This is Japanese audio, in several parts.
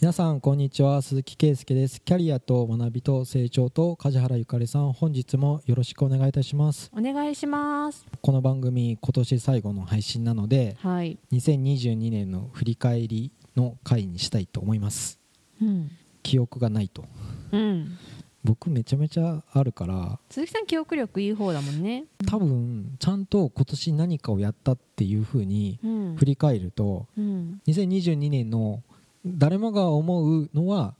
皆さんこんにちは。鈴木圭介です。キャリアと学びと成長と梶原ゆかりさん本日もよろしくお願いいたします。お願いします。この番組今年最後の配信なのではい。2022年の振り返りの回にしたいと思います。うん。記憶がないと。うん。僕めちゃめちゃあるから鈴木さん記憶力いい方だもんね。多分ちゃんと今年何かをやったっていう風にうん。振り返るとうん。2022年の誰もが思うのは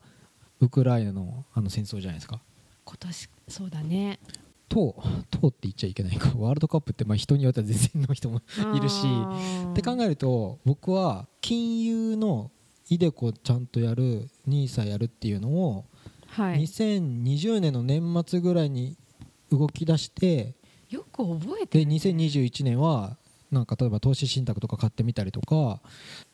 ウクライナのあの戦争じゃないですか。今年そうだね。ととって言っちゃいけないか。ワールドカップってまあ人によっては全然の人もいるし。って考えると僕は金融のイデコちゃんとやる NISA やるっていうのをはい。2020年の年末ぐらいに動き出してよく覚えてでるね2021年はなんか例えば投資信託とか買ってみたりとか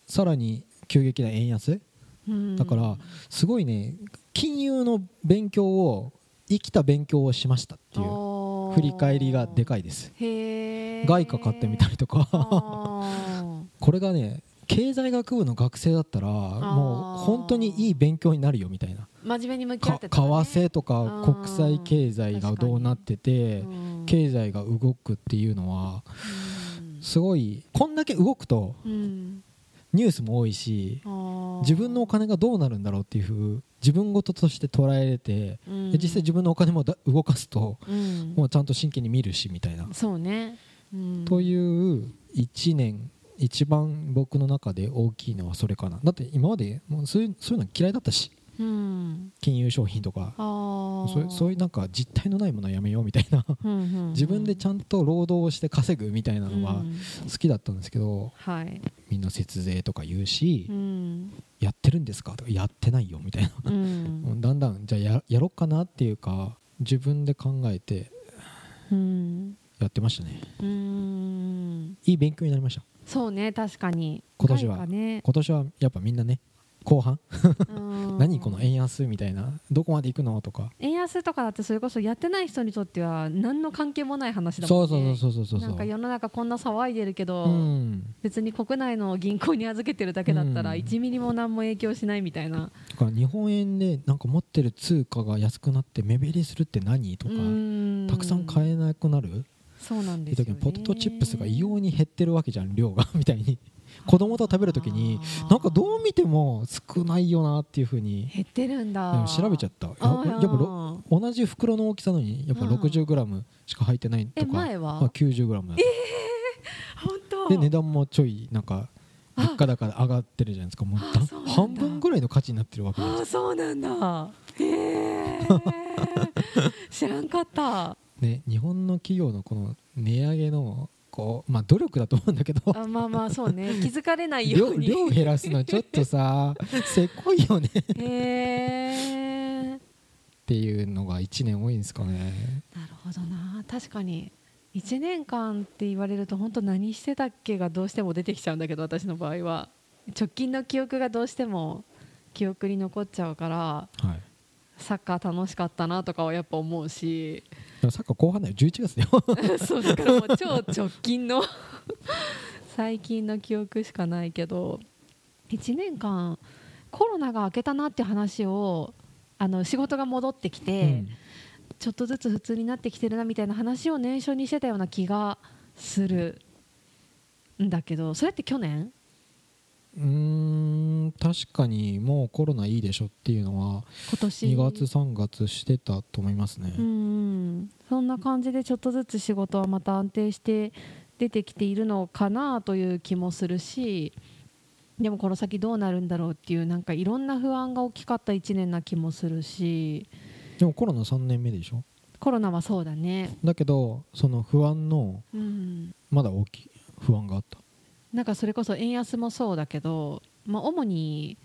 さらに急激な円安？うん。だからすごいね金融の勉強を生きた勉強をしましたっていう振り返りがでかいです。外貨買ってみたりとか。あ これがね経済学部の学生だったらもう本当にいい勉強になるよみたいな。ー真面目に向き合かってたね。為替とか国際経済がどうなっててうん。経済が動くっていうのはうん。すごいこんだけ動くとうんニュースも多いし自分のお金がどうなるんだろうっていうふう自分事として捉えれてうん。で実際自分のお金もだ動かすとうん。もうちゃんと真剣に見るしみたいな。そうね。うん。という1年一番僕の中で大きいのはそれかな。だって今までもうそういうそういうの嫌いだったし。うん金融商品とか。そうそういうなんか実体のないものはやめようみたいな。自分でちゃんと労働をして稼ぐみたいなのはうん。好きだったんですけどはい。みんな節税とか言うしうん。やってるんですかとかやってないよみたいな。だんだんじゃあややろっかなっていうか自分で考えてうん。やってましたね。うん。いい勉強になりました。そうね確かに。今年は。ね。今年はやっぱみんなね後半？うん。何この円安みたいな？どこまで行くのとか。円安とかだってそれこそやってない人にとっては何の関係もない話だもそんね。うそうそうそうそうそう。なんか世の中こんな騒いでるけど、うん。別に国内の銀行に預けてるだけだったらうん。1ミリも何も影響しないみたいな。だから日本円でなんか持ってる通貨が安くなって目減りするって何とか。たくさん買ええなくなる？そうなんですよ、ね、時にポテトチップスが異様に減ってるわけじゃん量が。みたいに子供と食べる時になんかどう見ても少ないよなっていうふうに減ってるんだ。調べちゃった。やっぱろ同じ袋の大きさのにやっぱうん。60g しか入ってないとえか、前は、まあ、90g だった。本当。で値段もちょいなんかあ物価高で上がってるじゃないですか。もう半分ぐらいの価値になってるわけじゃないああそうなんだ。へえ 知らんかった。ね、日本の企業のこの値上げのこう、まあ、努力だと思うんだけど。あまあまあそうね。気づかれないよ量うに。量減らすのはちょっとさ せこいよね。っへえていうのが1年多いんですかね。なるほどな。確かに1年間って言われると本当何してたっけがどうしても出てきちゃうんだけど私の場合は。直近の記憶がどうしても記憶に残っちゃうから。はいサッカー楽しかったなとかはやっぱ思うし。サッカー後半だよ。11月だよ。そうだからもう超直近の 最近の記憶しかないけど。1年間コロナが明けたなって話をあの仕事が戻ってきて、ちょっとずつ普通になってきてるなみたいな話を年初にしてたような気がするんだけどそれって去年？うん確かにもうコロナいいでしょっていうのは今年。2月3月してたと思いますね、うんそんな感じでちょっとずつ仕事はまた安定して出てきているのかなという気もするしでもこの先どうなるんだろうっていうなんかいろんな不安が大きかった1年な気もするし。でもコロナ3年目でしょ？コロナはそうだね、だけどその不安のうん、まだ大きい不安があった。なんかそれこそ円安もそうだけど、まあ、主に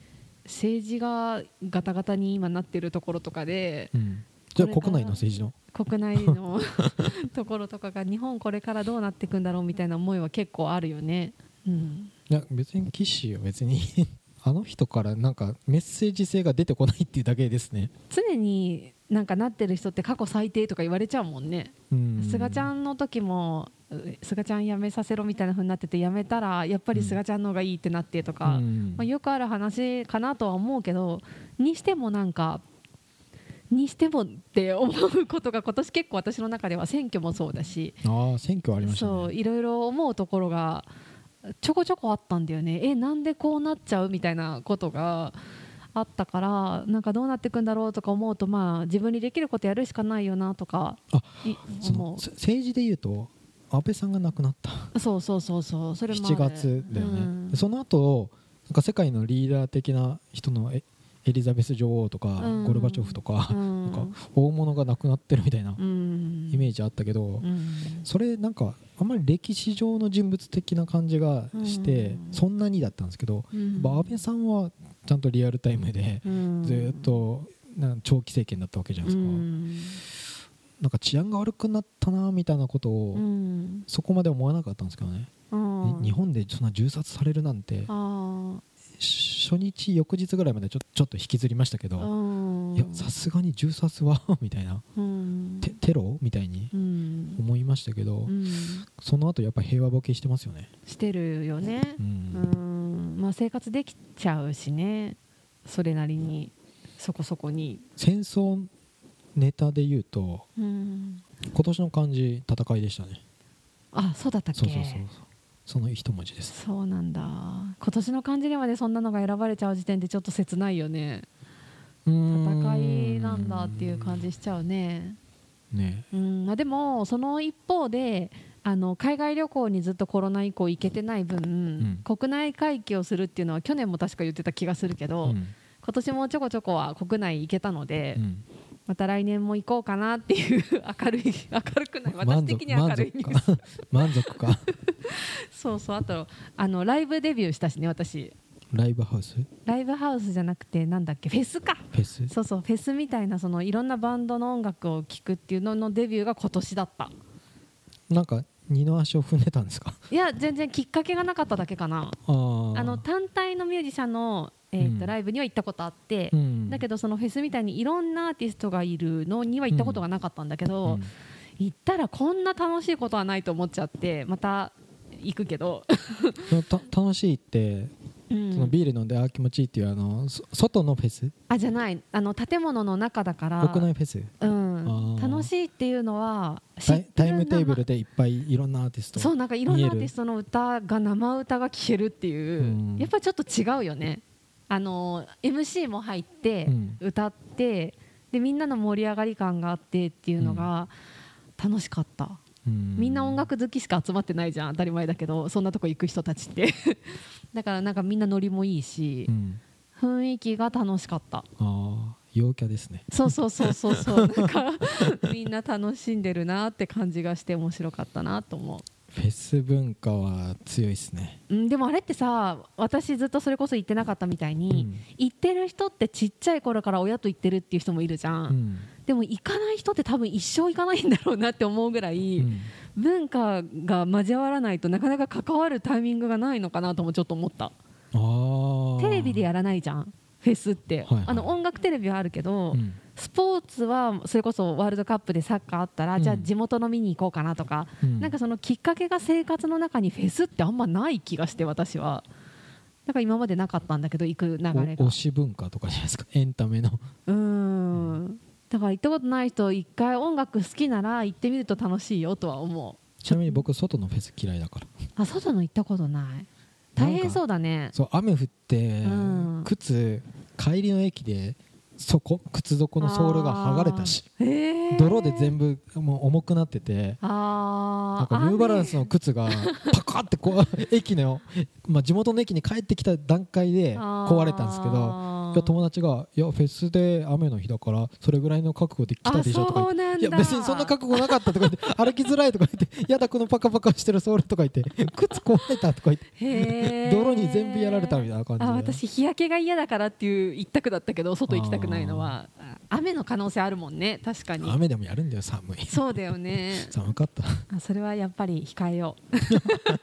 政治がガタガタに今なってるところとかでうん。じゃあ国内の政治の？国内の ところとかが日本これからどうなっていくんだろうみたいな思いは結構あるよね。うん、いや別に岸は別に。あの人からなんかメッセージ性が出てこないっていうだけですね。常になんかなってる人って過去最低とか言われちゃうもんね。うん。すがちゃんの時もすがちゃん辞めさせろみたいな風になってて辞めたらやっぱりすがちゃんの方がいいってなってとか、うん。まあ、よくある話かなとは思うけどにしてもなんかにしてもって思うことが今年結構私の中では選挙もそうだしああ選挙ありましたね。そういろいろ思うところがちょこちょこあったんだよね。えなんでこうなっちゃうみたいなことがあったからなんかどうなっていくんだろうとか思うとまあ自分にできることやるしかないよなとかあいそ思う。のせ政治でいうと安倍さんが亡くなった。そうそうそうそうそれもある7月だよね、うん。でその後なんか世界のリーダー的な人のエエリザベス女王とか、うん。ゴルバチョフとか,、うん。なんか大物が亡くなってるみたいなうん。イメージあったけど、うん。それなんかあんまり歴史上の人物的な感じがして、うん。そんなにだったんですけど、安倍さんはちゃんとリアルタイムでうん。ずっとな長期政権だったわけじゃないですか、うん。なんか治安が悪くなったなみたいなことを、うん。そこまで思わなかったんですけどね、日本でそんな銃殺されるなんてあ初日翌日ぐらいまでちょちょっと引きずりましたけーど、さすがに銃殺は みたいなうん。テテロみたいにうん。思いましたけど、うん。その後やっぱ平和ボケしてますよね、してるよね。ううんんまあ生活できちゃうしね。それなりにそこそこに。戦争ネタで言うとうん。今年の漢字戦いでしたね。あそうだったっけ？そうそうそうそう。その一文字です。そうなんだ。今年の漢字にまでそんなのが選ばれちゃう時点でちょっと切ないよね。戦いなんだっていう感じしちゃうね。ね。うん。まあ、でもその一方であの海外旅行にずっとコロナ以降行けてない分、国内回帰をするっていうのは去年も確か言ってた気がするけど、うん。今年もちょこちょこは国内行けたので、うん。また来年も行こうかなっていう 明るい明るくない？私的には明るいニュース。満足か。そうそうあとあのライブデビューしたしね私。ライブハウス？フライブハウスじゃなくてなんだっけ？フェスか。ェス？そうそうフェスみたいなそのいろんなバンドの音楽を聴くっていうののデビューが今年だった。なんか二の足を踏んでたんですか？いや全然きっかけがなかっただけかな。あの単体のミュージシャンの、えーとうん。ライブには行ったことあって、うん。だけどそのフェスみたいにいろんなアーティストがいるのには行ったことがなかったんだけど、うん行ったらこんな楽しいことはないと思っちゃってまた行くけど、楽しいってうんそのビール飲んであー気持ちいいっていうあのそ外のフェス？あじゃない。あの建物の中だから。国内フェス？うん、ー。楽しいっていうのは知タイムテーブルでいっぱいいろんなアーティストそうなんかいろんなアーティストの歌が生歌が聴けるっていう、うん。やっぱりちょっと違うよね。あの MC も入って、うん。歌ってでみんなの盛り上がり感があってっていうのが楽しかった、うんみんな音楽好きしか集まってないじゃん当たり前だけどそんなとこ行く人たちって。だからなんかみんなノリもいいしう、ん。雰囲気が楽しかった。ああ陽キャですね。そうそうそうそうそう。なんかみんな楽しんでるなって感じがして面白かったなと思う。フェス文化は強いですね。うん、でもあれってさ私ずっとそれこそ行ってなかったみたいに、うん。行ってる人ってちっちゃい頃から親と行ってるっていう人もいるじゃん、うんでも行かない人って多分一生行かないんだろうなって思うぐらい、うん。文化が交わらないとなかなか関わるタイミングがないのかなともちょっと思った。テレビでやらないじゃんフェスって、はいはい。あの音楽テレビはあるけど、うん。スポーツはそれこそワールドカップでサッカーあったら、うん。じゃあ地元の見に行こうかなとか、うん。なんかそのきっかけが生活の中にフェスってあんまない気がして私は。だから今までなかったんだけど行く流れが。お推し文化とかじゃないですか。エンタメの。うーんだから行ったことない人一回音楽好きなら行ってみると楽しいよとは思ちなみに僕外のフェス嫌いだから。うあ外の行ったことない。大変そうだね。そう雨降って、うん。靴帰りの駅で底靴底のソールが剥がれたし泥で全部もう重くなっててなんかニューバランスの靴がパカってこう駅の、まあ、地元の駅に帰ってきた段階で壊れたんですけどいや友達が「いやフェスで雨の日だからそれぐらいの覚悟で来たでしょ」とか言って。いや別にそんな覚悟なかったとか言って 歩きづらいとか言って「やだこのパカパカしてるソール」とか言って「靴壊れた」とか言って泥に全部やられたみたいな感じで。あ私日焼けが嫌だからっていう一択だったけど外行きたくないのはあ雨の可能性あるもんね。確かに。雨でもやるんだよ寒い。そうだよね。寒かった。あそれはやっぱり控えよう。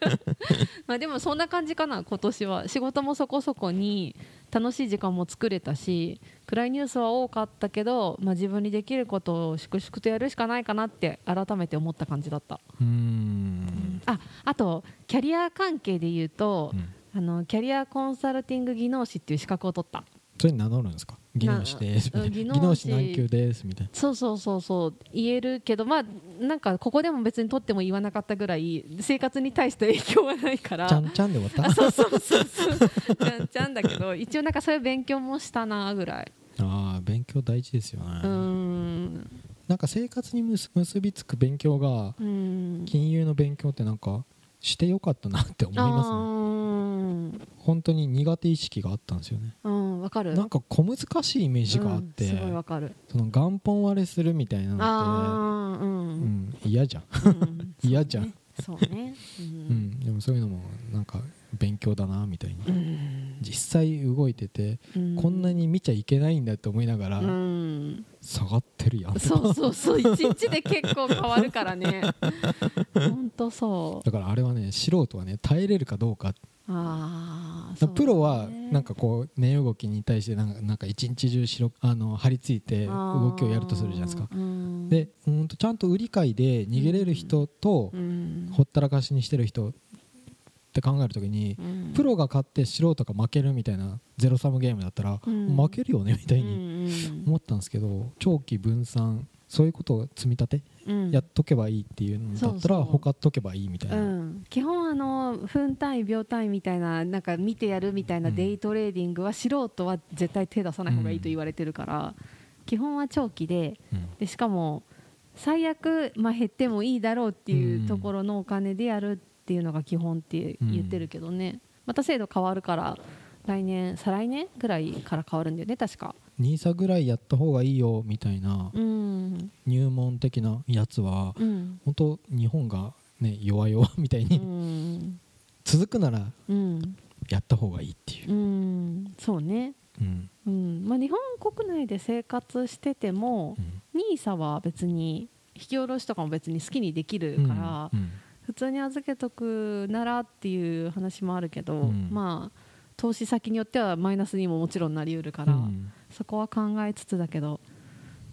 まあでもそんな感じかな今年は。仕事もそこそこに楽しい時間も作れたし暗いニュースは多かったけど、まあ、自分にできることを粛々とやるしかないかなって改めて思った感じだった。うーん。ああとキャリア関係で言うとう、ん。あのキャリアコンサルティング技能士っていう資格を取った。それに名乗るんですか？技能士です技能士何級ですみたいな。そうそうそうそう。言えるけどまあなんかここでも別に取っても言わなかったぐらい生活に対して影響はないから。ちゃんちゃんで終わった？そうそうそうそう。ちゃんちゃんだけど一応なんかそういう勉強もしたなぐらい。ああ勉強大事ですよね、うーん。なんか生活に結結びつく勉強がうん。金融の勉強ってなんかしてよかったなって思いますね。あ本当に苦手意識があったんですよね。わかる。なんか小難しいイメージがあって、うんすごいわかる。その元本割れするみたいなのっああうて、うんん、嫌じゃん、うん 嫌じゃん。そうね。そうん、でもそういうのもなんか勉強だなみたいにうん。実際動いててうん。こんなに見ちゃいけないんだって思いながらうん。下がってるやん。とそうそうそう。一日で結構変わるからね。本当そう。だからあれはね素人はね耐えれるかどうか。ああプロはなんかこう値動きに対してなんかなんか一日中しろあの張り付いて動きをやるとするじゃないですか。でうんとちゃんと売り買いで逃げれる人とほったらかしにしてる人って考えるときにプロが勝って素人が負けるみたいなゼロサムゲームだったらうん。負けるよねみたいにに思ったんですけど長期分散そういうことを積み立てやっとけばいいっていうんだったら他っとけばいいみたいうな、ん、基本あの分単位秒単位みたいななんか見てやるみたいなうん。デイトレーディングは素人は絶対手出さない方がいいと言われてるから、基本は長期でうん。でしかも最悪、まあ、減ってもいいだろうっていうところのお金でやるっていうのが基本って言ってるけどね、また制度変わるから来年再来年ぐらいから変わるんだよね確か。NISA ぐらいやった方がいいよみたいなうん。入門的なやつはうん。本当日本がね弱々みたいうにん。続くならうん。やった方がいいっていう。う、ん。そうね。うん。うん。まあ、日本国内で生活しててもうん。NISA は別に引き下ろしとかも別に好きにできるから、うん普通に預けとくならっていう話もあるけど、うん。まあ投資先によってはマイナスにももちろんなりうるから、うん。そこは考えつつだけど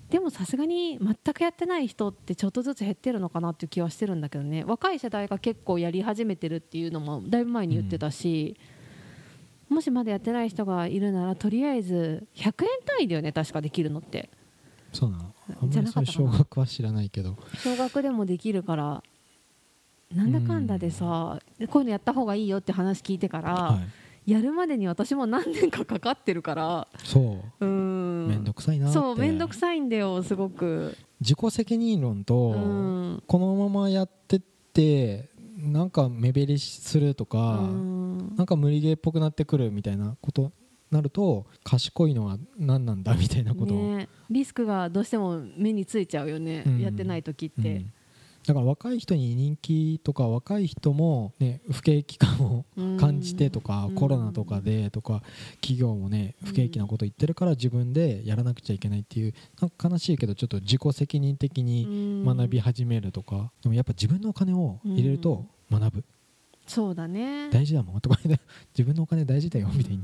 でもさすがに全くやってない人ってちょっとずつ減ってるのかなっていう気はしてるんだけどね。若い世代が結構やり始めてるっていうのもだいぶ前に言ってたし、もしまだやってない人がいるならとりあえず100円単位だよね確かできるのって。そうなの。あんじまりそういう少額は知らないけど。少額でもできるからなんだかんだでさ、こういうのやった方がいいよって話聞いてから、はい、やるまでに私も何年かかかってるからそう。うーん面倒くさいなって。そう面倒くさいんだよすごく。自己責任論と、うん。このままやってってなんか目減りするとか、うん。なんか無理ゲーっぽくなってくるみたいなことなると賢いのは何なんだみたいなこと。を、ね、リスクがどうしても目についちゃうよね、うん。やってない時っうん。て、だから若い人に人気とか若い人も、ね、不景気感を感じてとか、うん。コロナとかでとか企業もね不景気なこと言ってるから自分でやらなくちゃいけないっていうなんか悲しいけどちょっと自己責任的に学び始めるとか、でもやっぱ自分のお金を入れると学ぶ、そうだね。大事だもんとかね。自分のお金大事だよみたいに、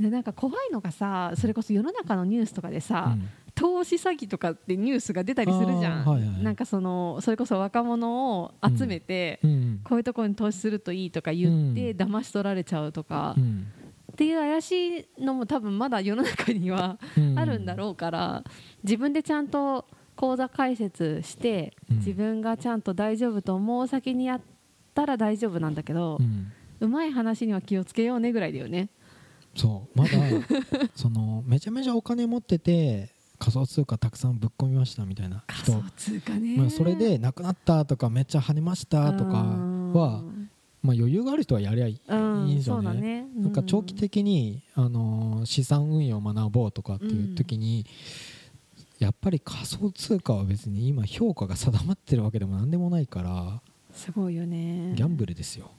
でなんか怖いのがさそれこそ世の中のニュースとかでさ、投資詐欺とかってニュースが出たりするじゃん、はいはい。なんかそのそれこそ若者を集めて、うん。うん。こういうところに投資するといいとか言って、うん。騙し取られちゃうとか、うん。っていう怪しいのも多分まだ世の中にはうん。あるんだろうから、自分でちゃんと口座開設して、うん。自分がちゃんと大丈夫と思う先にやったら大丈夫なんだけど、うん。うまい話には気をつけようねぐらいだよね。そう。まだ そのめちゃめちゃお金持ってて仮想通貨たくさんぶっ込みましたみたいな人。仮想通貨ね、まあ、それでなくなったとかめっちゃ跳ねましたとかは、まあ、余裕がある人はやりゃいいうんですよね。なんか長期的に、あのー資産運用を学ぼうとかっていう時に、やっぱり仮想通貨は別に今評価が定まってるわけでも何でもないからすごいよね。ギャンブルですよ。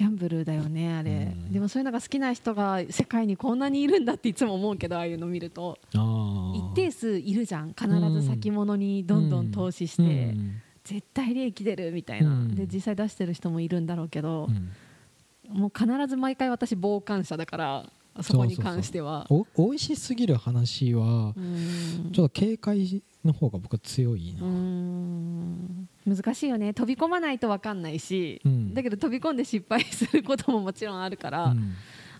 ギャンブルだよねあれ、うん。でもそういうのが好きな人が世界にこんなにいるんだっていつも思うけどああいうの見ると。一定数いるじゃん。必ず先物にどんどん投資して、うん。絶対利益出るみたいな、うん。で実際出してる人もいるんだろうけどう、ん。もう必ず毎回私傍観者だからそこに関しては。お美味しすぎる話はうん。ちょっと警戒の方が僕は強いな、うん。難しいよね。飛び込まないと分かんないし、うん。だけど飛び込んで失敗することももちろんあるから、うん。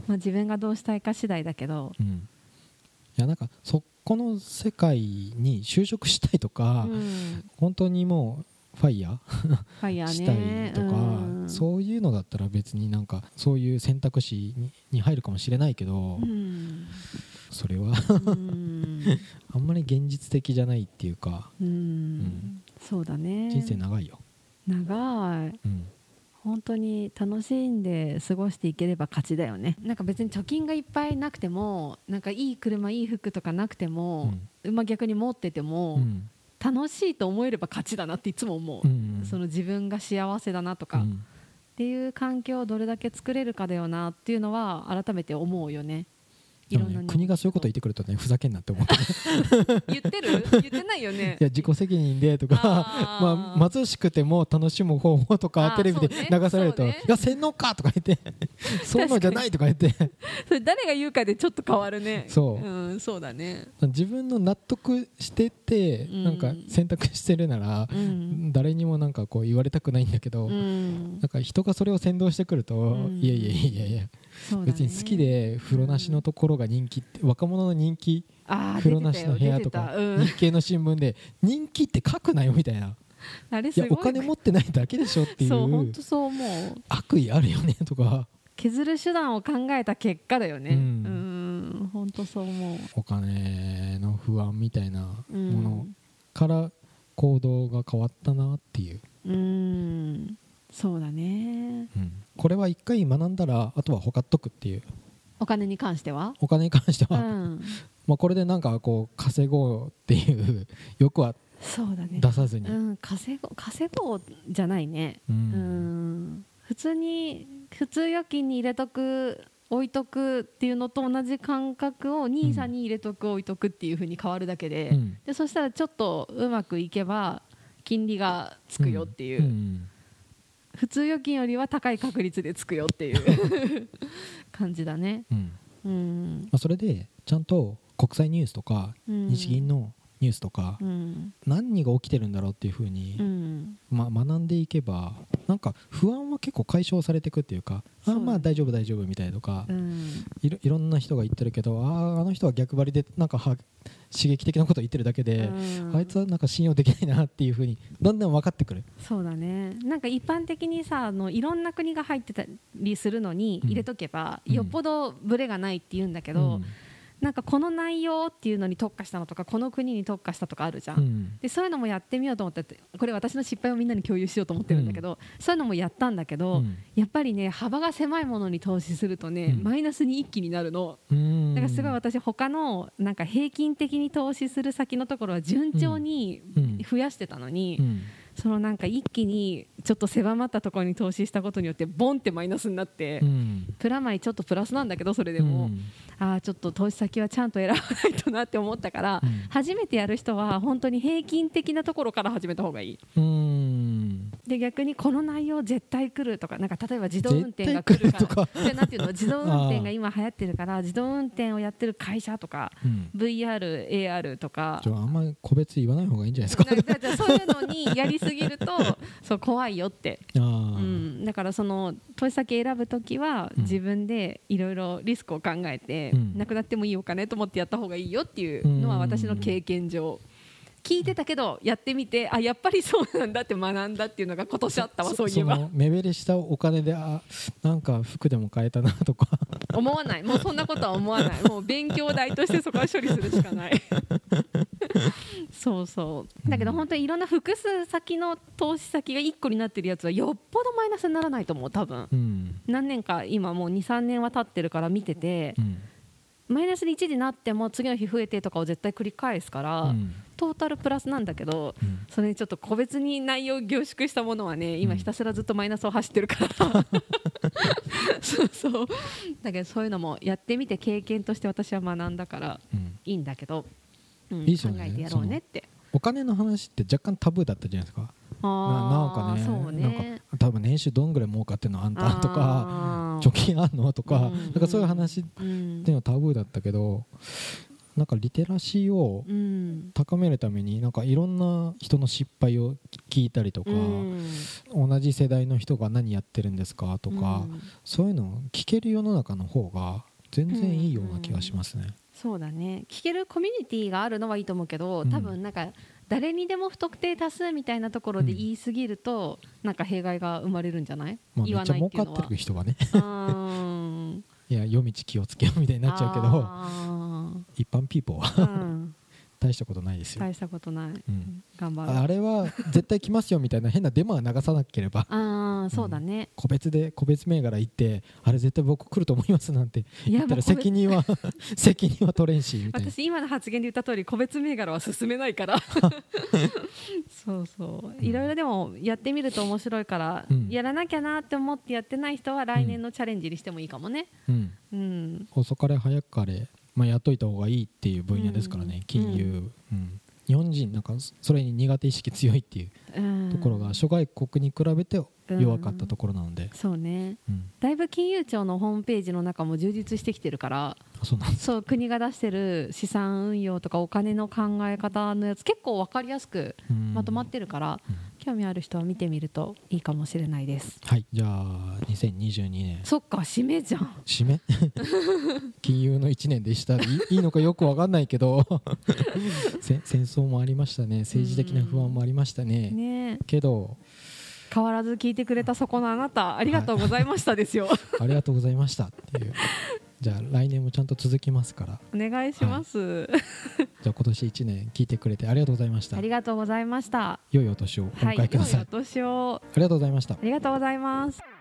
まあ、自分がどうしたいか次第だけど、うん、いやなんかそこの世界に就職したいとか、うん。本当にもうファイヤファイヤーーね。したいとか、うん。そういうのだったら別になんかそういう選択肢にに入るかもしれないけど、うんそれは。うん。あんまり現実的じゃないっていうか。うん。ん。そうだね。人生長いよ、長い。うん。本当に楽しんで過ごしていければ勝ちだよね。なんか別に貯金がいっぱいなくてもなんかいい車いい服とかなくても、まあ、逆に持ってても、うん。楽しいと思えれば勝ちだなっていつも思う、うん。その自分が幸せだなとか、っうん。ていう環境をどれだけ作れるかだよなっていうのは改めて思うよねいろんなね、国がそういうこと言ってくるとねふざけんなって思って。言ってる？言ってないよね。いや自己責任でとか まあ、貧しくても楽しむ方法とかテレビで流されると、そうねいや洗脳か？とか言って そういうのじゃないとか言って。それ誰が言うかでちょっと変わるね。そう。うん、そうだね。自分の納得しててうん。なんか選択してるなら、うん、誰にもなんかこう言われたくないんだけど、うん。なんか人がそれを先導してくると、うん。いやいやいやいや、別に好きで風呂なしのところが人気って若者の人気風呂なしの部屋とか日系の新聞で人気って書くなよみたいな。いいやお金持ってないだけでしょっていそう本う当そう思う。悪意あるよねとか。削る手段を考えた結果だよね。ううんん本当そう思う。お金の不安みたいなうんものから行動が変わったなっていう、うんそうだね。うん。これは一回学んだらあとはほかっとくっていう。お金に関しては？お金に関してうは、ん。まあこれでなんかこう稼ごうっていう 欲はそうだね。出さずに、うん。稼ご稼ごうじゃないね。ううん。ん普通に普通預金に入れとく置いとくっていうのと同じ感覚を NISA に入れとく置いとくっていうふうに変わるだけで,、うん。でそしたらちょっとうまくいけば金利がつくよっていう、ん普通預金よりは高い確率でつくよっていう。感じだね。うん。うん。まあ、それでちゃんと国際ニュースとかうん。日銀のニュースとかうん。何が起きてるんだろうっていうふうにうん。まあ、学んでいけばなんか不安は結構解消されていくっていうかあまあ大丈夫大丈夫みたいとかうん。いろいろんな人が言ってるけどあーあの人は逆張りでなんかは刺激的なことを言ってるだけで、うん。あいつはなんか信用できないなっていうふうにだんだん分かってくる。そうだね。なんか一般的にさあのいろんな国が入ってたりするのにうん。入れとけば、うん。よっぽどブレがないって言うんだけど、うんなんかこの内容っていうのに特化したのとかこの国に特化したとかあるじゃん、うん。でそういうのもやってみようと思っててこれ私の失敗をみんなに共有しようと思ってるんだけど、そういうのもやったんだけど、うん。やっぱりね幅が狭いものに投資するとね、うん。マイナスに一気になるの。うんだからすごい私他のなんか平均的に投資する先のところは順調にうん増やしてたのに、うんそのなんか一気にちょっと狭まったところに投資したことによってボンってマイナスになって、うん。プラマイちょっとプラスなんだけどそれでも、うん。ああちょっと投資先はちゃんと選ばないとなって思ったから、うん。初めてやる人は本当に平均的なところから始めた方がいい。うんで逆にこの内容絶対来るとかなんか例えば自動運転が来るかでなんていうの自動運転が今流行ってるから自動運転をやってる会社とかうん。VR、AR とか。あんまり個別言わない方がいいんじゃないですか。そういうのにやりすぎると そう怖いよって、あうーん、だからその投資先選ぶときはうん。自分でいろいろリスクを考えて、うん。なくなってもいいお金と思ってやった方がいいよっていうのは私の経験上。聞いてたけどやってみてあやっぱりそうなんだって学んだっていうのが今年あったわそういえば。の目減りしたお金であなんか服でも買えたなとか。思わない。もうそんなことは思わない。もう勉強代としてそこは処理するしかない。そうそう。だけど本当にいろんな複数先の投資先が1個になってるやつはよっぽどマイナスにならないと思う多分。うん。何年か今もう23年は経ってるから見ててうんマイナスに1になっても次の日増えてとかを絶対繰り返すから、うん。トータルプラスなんだけどうん。それにちょっと個別に内容を凝縮したものはね今ひたすらずっとマイナスを走ってるから。そうそう。だけどそういうのもやってみて経験として私は学んだからうん。いいんだけど、うんいいね。考えてやろうねって。お金の話って若干タブーだったじゃないですかあーなんかねそうね。なんか多分年収どんぐらい儲かってんのあんたとか貯金あんのとか、うん。なんかそういう話っうんていうのはタブーだったけどなんかリテラシーをうん。高めるためになんかいろんな人の失敗を聞いたりとか、うん。同じ世代の人が何やってるんですかとか、うん。そういうのを聞ける世の中の方が全然いいような気がしますね。そうだね。聞けるコミュニティがあるのはいいと思うけどうん。多分なんか誰にでも不特定多数みたいなところで言い過ぎると、なんか弊害が生まれるんじゃない、まあ、め言わないっていうのは。ってる人がね。いや夜道気をつけようみたいになっちゃうけどあ一般ピーポーはーうん。大したことないですよ。大したことない、うん。頑張ろう。あれは絶対来ますよみたいな変なデマは流さなければああそうだね、個別で個別銘柄行ってあれ絶対僕来ると思いますなんて。い言ったら責任は 責任は取れんしみたいな。私今の発言で言った通り個別銘柄は進めないから。そうそう。いろいろでもやってみると面白いから、うん。やらなきゃなって思ってやってない人は来年のチャレンジにしてもいいかもね。うん、うん。遅かれ早かれ、まあ、やっといた方がいいっていう分野ですからね、うん。金融、うん。日本人なんかそれに苦手意識強いっていううん。ところが諸外国に比べて弱かったところなので、そうね。うん。だいぶ金融庁のホームページの中も充実してきてるからあそうなんですそう国が出してる資産運用とかお金の考え方のやつ結構分かりやすくうん。まとまってるから、うん。興味ある人は見てみるといいかもしれないです。はいじゃあ2022年そっか締めじゃん。締め？金融の1年でしたいいのかよく分かんないけど。せ戦争もありましたね。政治的な不安もありましたね。ね。けど変わらず聞いてくれたそこのあなたありがとうございましたですよ、ありがとうございましたっていう。じゃあ来年もちゃんと続きますから。お願いします、じゃあ今年1年聞いてくれてありがとうございました。ありがとうございました。良いお年をおはい迎えください、良いお年を。ありがとうございました。ありがとうございます